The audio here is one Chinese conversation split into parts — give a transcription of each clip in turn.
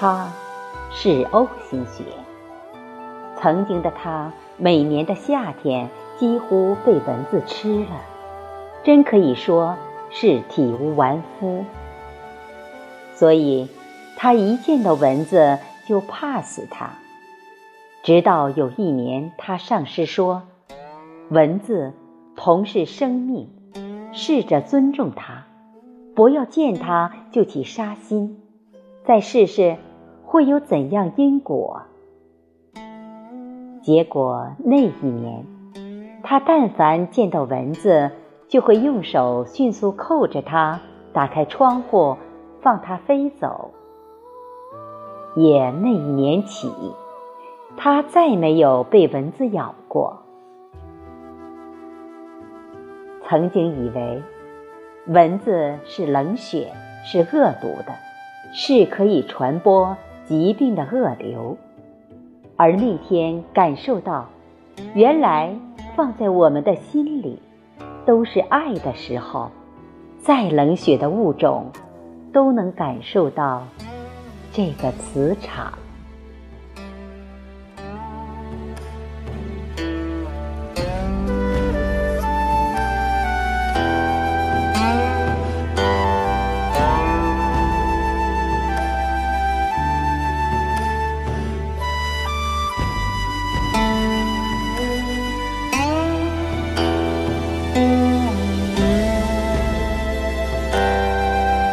他是 O 型血。曾经的他，每年的夏天几乎被蚊子吃了，真可以说是体无完肤。所以，他一见到蚊子就怕死它。直到有一年，他上师说：“蚊子同是生命，试着尊重它，不要见它就起杀心，再试试会有怎样因果。”结果那一年，他但凡见到蚊子，就会用手迅速扣着它，打开窗户，放它飞走。也那一年起，他再没有被蚊子咬过。曾经以为，蚊子是冷血，是恶毒的，是可以传播疾病的恶瘤。而那天感受到，原来放在我们的心里都是爱的时候，再冷血的物种都能感受到这个磁场。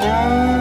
Música